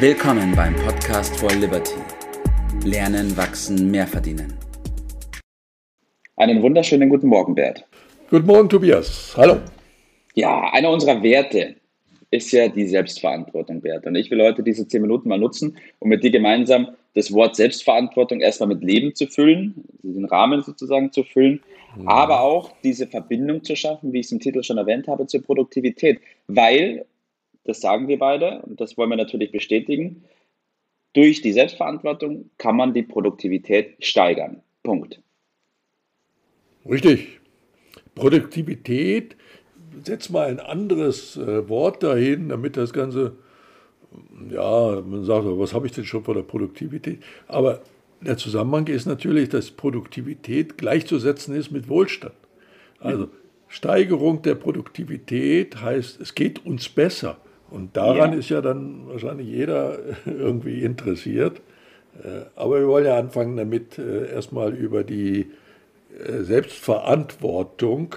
Willkommen beim Podcast for Liberty. Lernen, wachsen, mehr verdienen. Einen wunderschönen guten Morgen, Bert. Guten Morgen, Tobias. Hallo. Ja, einer unserer Werte ist ja die Selbstverantwortung, Bert. Und ich will heute diese zehn Minuten mal nutzen, um mit dir gemeinsam das Wort Selbstverantwortung erstmal mit Leben zu füllen, den Rahmen sozusagen zu füllen, mhm. aber auch diese Verbindung zu schaffen, wie ich es im Titel schon erwähnt habe, zur Produktivität. Weil das sagen wir beide und das wollen wir natürlich bestätigen. Durch die Selbstverantwortung kann man die Produktivität steigern. Punkt. Richtig. Produktivität, setz mal ein anderes äh, Wort dahin, damit das Ganze, ja, man sagt, was habe ich denn schon von der Produktivität? Aber der Zusammenhang ist natürlich, dass Produktivität gleichzusetzen ist mit Wohlstand. Also Steigerung der Produktivität heißt, es geht uns besser. Und daran ja. ist ja dann wahrscheinlich jeder irgendwie interessiert. Äh, aber wir wollen ja anfangen damit, äh, erstmal über die äh, Selbstverantwortung,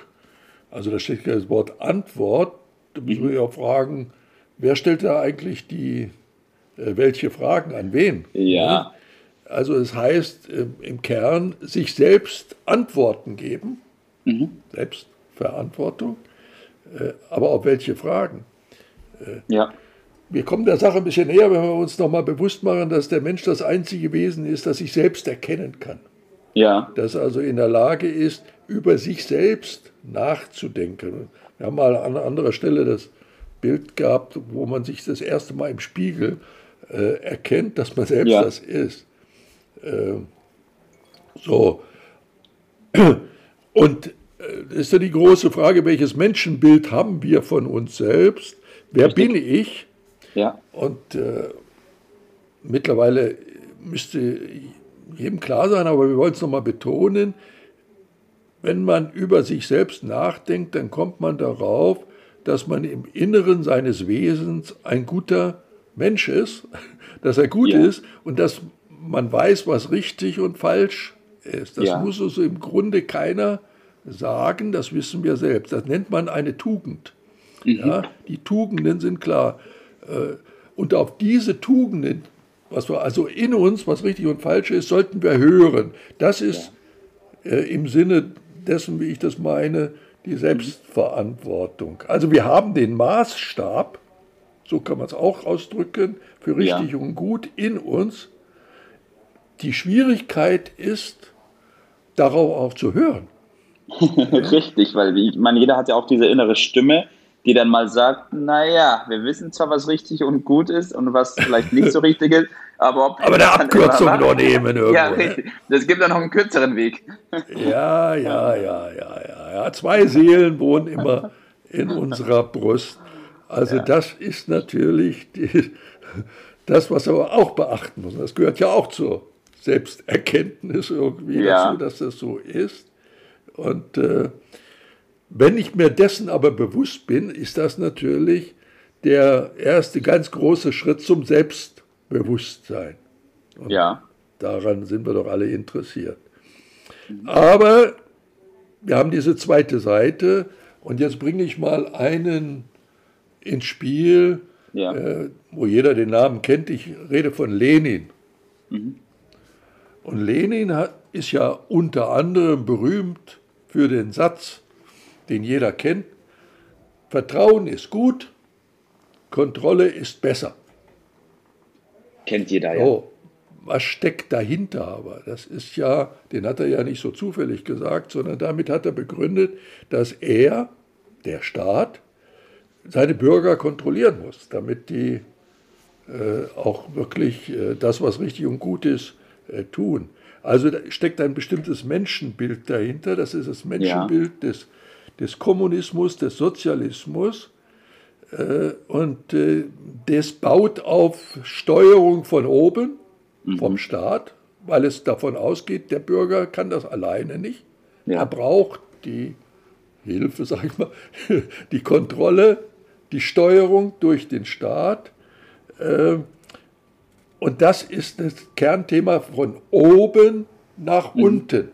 also da steht das Wort Antwort, da müssen wir ja fragen, wer stellt da eigentlich die, welche Fragen an wen? Ja. Also es heißt im Kern, sich selbst Antworten geben, mhm. Selbstverantwortung, aber auf welche Fragen? Ja. Wir kommen der Sache ein bisschen näher, wenn wir uns nochmal bewusst machen, dass der Mensch das einzige Wesen ist, das sich selbst erkennen kann. Ja. Das also in der Lage ist, über sich selbst nachzudenken. Wir haben mal an anderer Stelle das Bild gehabt, wo man sich das erste Mal im Spiegel äh, erkennt, dass man selbst ja. das ist. Äh, so. Und äh, ist ja die große Frage, welches Menschenbild haben wir von uns selbst? Wer Richtig. bin ich? Ja. Und äh, mittlerweile müsste jedem klar sein, aber wir wollen es nochmal betonen, wenn man über sich selbst nachdenkt, dann kommt man darauf, dass man im Inneren seines Wesens ein guter Mensch ist, dass er gut ja. ist und dass man weiß, was richtig und falsch ist. Das ja. muss uns im Grunde keiner sagen, das wissen wir selbst. Das nennt man eine Tugend. Mhm. Ja, die Tugenden sind klar. Äh, und auf diese Tugenden, was wir also in uns, was richtig und falsch ist, sollten wir hören. Das ist ja. Äh, im Sinne dessen, wie ich das meine, die Selbstverantwortung. Also wir haben den Maßstab, so kann man es auch ausdrücken, für richtig ja. und gut in uns. Die Schwierigkeit ist, darauf auch zu hören. Richtig, weil ich meine, jeder hat ja auch diese innere Stimme, die dann mal sagt, naja, wir wissen zwar, was richtig und gut ist und was vielleicht nicht so richtig ist, aber ob Aber eine Abkürzung noch nehmen irgendwo. Ja, ne? richtig. Es gibt ja noch einen kürzeren Weg. Ja, ja, ja, ja, ja. ja. Zwei Seelen wohnen immer in unserer Brust. Also ja. das ist natürlich die, das, was wir aber auch beachten muss. Das gehört ja auch zur Selbsterkenntnis irgendwie ja. dazu, dass das so ist. Und äh, wenn ich mir dessen aber bewusst bin, ist das natürlich der erste ganz große Schritt zum Selbstbewusstsein. Und ja. Daran sind wir doch alle interessiert. Aber wir haben diese zweite Seite und jetzt bringe ich mal einen ins Spiel, ja. äh, wo jeder den Namen kennt. Ich rede von Lenin. Mhm. Und Lenin hat, ist ja unter anderem berühmt für den Satz, den jeder kennt. Vertrauen ist gut, Kontrolle ist besser. Kennt jeder, ja. Oh, was steckt dahinter aber? Das ist ja, den hat er ja nicht so zufällig gesagt, sondern damit hat er begründet, dass er, der Staat, seine Bürger kontrollieren muss, damit die äh, auch wirklich äh, das, was richtig und gut ist, äh, tun. Also da steckt ein bestimmtes Menschenbild dahinter. Das ist das Menschenbild ja. des des Kommunismus, des Sozialismus. Äh, und äh, das baut auf Steuerung von oben, mhm. vom Staat, weil es davon ausgeht, der Bürger kann das alleine nicht. Ja. Er braucht die Hilfe, sag ich mal, die Kontrolle, die Steuerung durch den Staat. Äh, und das ist das Kernthema von oben nach mhm. unten.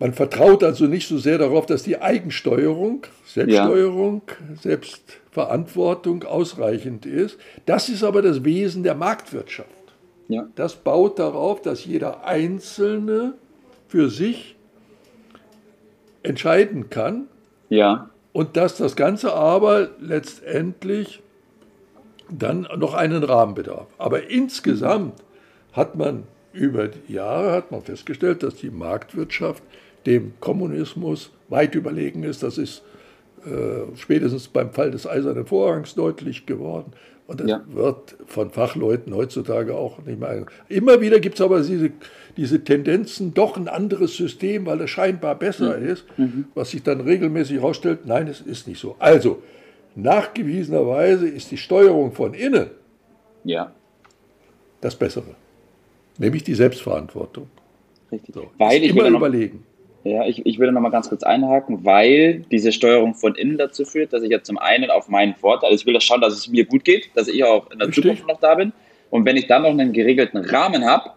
Man vertraut also nicht so sehr darauf, dass die Eigensteuerung, Selbststeuerung, ja. Selbstverantwortung ausreichend ist. Das ist aber das Wesen der Marktwirtschaft. Ja. Das baut darauf, dass jeder Einzelne für sich entscheiden kann. Ja. Und dass das Ganze aber letztendlich dann noch einen Rahmen bedarf. Aber insgesamt hat man über die Jahre hat man festgestellt, dass die Marktwirtschaft dem Kommunismus weit überlegen ist. Das ist äh, spätestens beim Fall des Eisernen Vorhangs deutlich geworden. Und das ja. wird von Fachleuten heutzutage auch nicht mehr. Immer wieder gibt es aber diese, diese Tendenzen, doch ein anderes System, weil es scheinbar besser mhm. ist, mhm. was sich dann regelmäßig herausstellt, nein, es ist nicht so. Also, nachgewiesenerweise ist die Steuerung von innen ja. das Bessere. Nämlich die Selbstverantwortung. Richtig. So, weil ich immer überlegen. Ja, ich, ich würde noch mal ganz kurz einhaken, weil diese Steuerung von innen dazu führt, dass ich ja zum einen auf meinen Vorteil, also ich will das schauen, dass es mir gut geht, dass ich auch in der Richtig. Zukunft noch da bin. Und wenn ich dann noch einen geregelten Rahmen habe,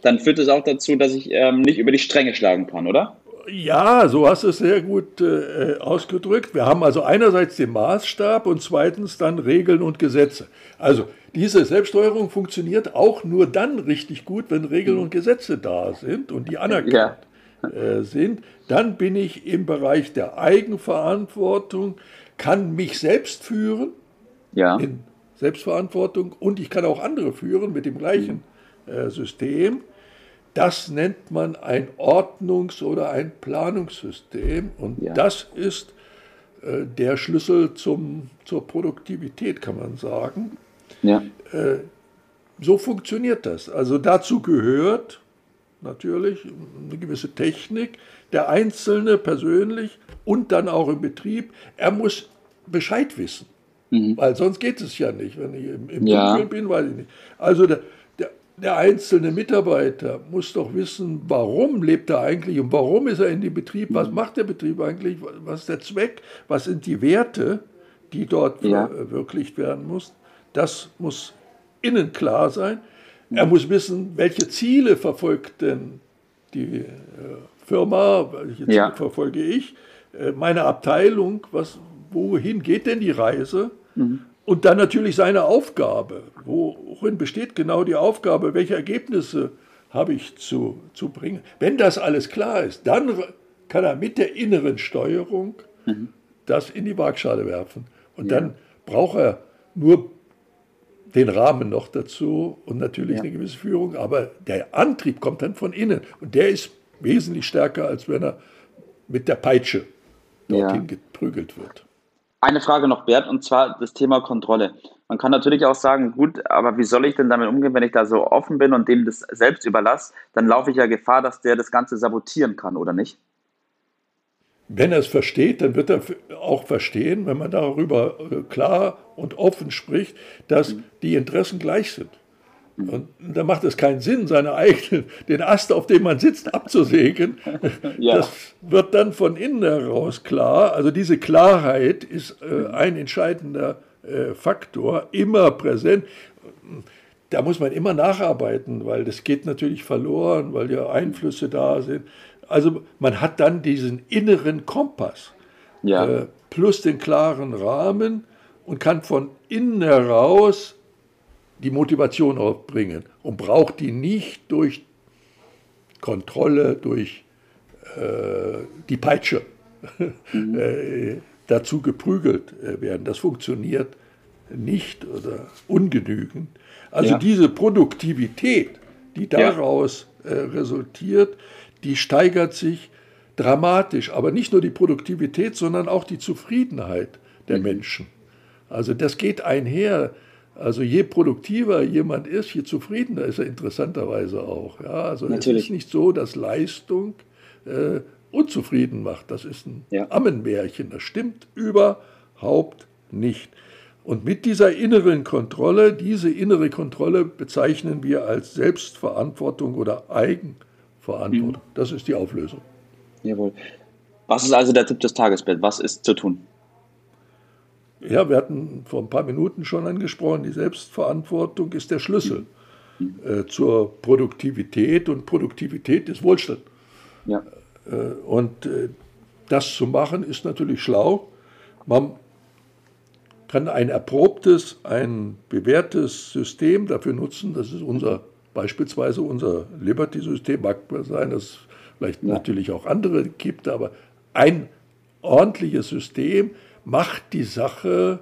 dann führt es auch dazu, dass ich ähm, nicht über die Stränge schlagen kann, oder? Ja, so hast du es sehr gut äh, ausgedrückt. Wir haben also einerseits den Maßstab und zweitens dann Regeln und Gesetze. Also diese Selbststeuerung funktioniert auch nur dann richtig gut, wenn Regeln und Gesetze da sind und die anerkannt ja. Äh, sind. Dann bin ich im Bereich der Eigenverantwortung, kann mich selbst führen ja. in Selbstverantwortung und ich kann auch andere führen mit dem gleichen äh, System. Das nennt man ein Ordnungs- oder ein Planungssystem und ja. das ist äh, der Schlüssel zum, zur Produktivität, kann man sagen. Ja. Äh, so funktioniert das. Also dazu gehört natürlich eine gewisse Technik, der Einzelne persönlich und dann auch im Betrieb. Er muss Bescheid wissen, mhm. weil sonst geht es ja nicht. Wenn ich im, im ja. Bin, weiß ich nicht. Also der, der einzelne Mitarbeiter muss doch wissen, warum lebt er eigentlich und warum ist er in dem Betrieb, was mhm. macht der Betrieb eigentlich, was ist der Zweck, was sind die Werte, die dort ja. verwirklicht werden müssen. Das muss innen klar sein. Er muss wissen, welche Ziele verfolgt denn die äh, Firma, welche Ziele ja. verfolge ich, äh, meine Abteilung, was, wohin geht denn die Reise? Mhm. Und dann natürlich seine Aufgabe. Worin besteht genau die Aufgabe? Welche Ergebnisse habe ich zu, zu bringen? Wenn das alles klar ist, dann kann er mit der inneren Steuerung mhm. das in die Waagschale werfen. Und ja. dann braucht er nur den Rahmen noch dazu und natürlich ja. eine gewisse Führung. Aber der Antrieb kommt dann von innen. Und der ist wesentlich stärker, als wenn er mit der Peitsche dorthin ja. geprügelt wird. Eine Frage noch, Bert, und zwar das Thema Kontrolle. Man kann natürlich auch sagen, gut, aber wie soll ich denn damit umgehen, wenn ich da so offen bin und dem das selbst überlasse? Dann laufe ich ja Gefahr, dass der das Ganze sabotieren kann, oder nicht? Wenn er es versteht, dann wird er auch verstehen, wenn man darüber äh, klar und offen spricht, dass mhm. die Interessen gleich sind. Und da macht es keinen Sinn, seine eigenen, den Ast, auf dem man sitzt, abzusägen. ja. Das wird dann von innen heraus klar. Also diese Klarheit ist äh, ein entscheidender äh, Faktor, immer präsent. Da muss man immer nacharbeiten, weil das geht natürlich verloren, weil ja Einflüsse da sind. Also man hat dann diesen inneren Kompass ja. äh, plus den klaren Rahmen und kann von innen heraus die Motivation aufbringen und braucht die nicht durch Kontrolle, durch äh, die Peitsche mhm. äh, dazu geprügelt äh, werden. Das funktioniert nicht oder ungenügend. Also ja. diese Produktivität, die daraus ja. äh, resultiert, die steigert sich dramatisch. Aber nicht nur die Produktivität, sondern auch die Zufriedenheit der mhm. Menschen. Also das geht einher. Also je produktiver jemand ist, je zufriedener ist er interessanterweise auch. Ja, also Natürlich. es ist nicht so, dass Leistung äh, unzufrieden macht. Das ist ein ja. Ammenmärchen. Das stimmt überhaupt nicht. Und mit dieser inneren Kontrolle, diese innere Kontrolle bezeichnen wir als Selbstverantwortung oder Eigenverantwortung. Mhm. Das ist die Auflösung. Jawohl. Was ist also der Tipp des Tages, Was ist zu tun? Ja, wir hatten vor ein paar Minuten schon angesprochen, die Selbstverantwortung ist der Schlüssel äh, zur Produktivität und Produktivität ist Wohlstand. Ja. Und das zu machen ist natürlich schlau. Man kann ein erprobtes, ein bewährtes System dafür nutzen. Das ist unser beispielsweise unser Liberty-System. Mag sein, dass es vielleicht ja. natürlich auch andere gibt, aber ein ordentliches System macht die Sache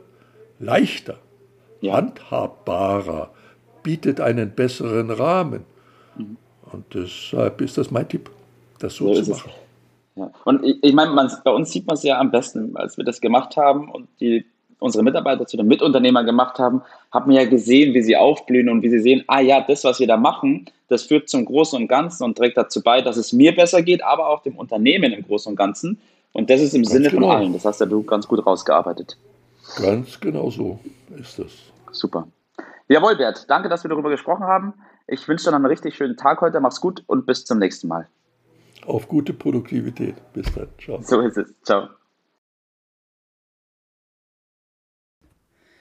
leichter, ja. handhabbarer, bietet einen besseren Rahmen. Mhm. Und deshalb ist das mein Tipp, das so, so zu machen. Ja. Und ich, ich meine, bei uns sieht man es ja am besten, als wir das gemacht haben und die unsere Mitarbeiter zu den Mitunternehmern gemacht haben, haben ja gesehen, wie sie aufblühen und wie sie sehen, ah ja, das, was wir da machen, das führt zum Großen und Ganzen und trägt dazu bei, dass es mir besser geht, aber auch dem Unternehmen im Großen und Ganzen. Und das ist im ganz Sinne genau. von allen. Das hast ja du ganz gut rausgearbeitet. Ganz genau so ist das. Super. Jawohl, Bert. Danke, dass wir darüber gesprochen haben. Ich wünsche dir noch einen richtig schönen Tag heute. Mach's gut und bis zum nächsten Mal. Auf gute Produktivität. Bis dann. Ciao. So ist es. Ciao.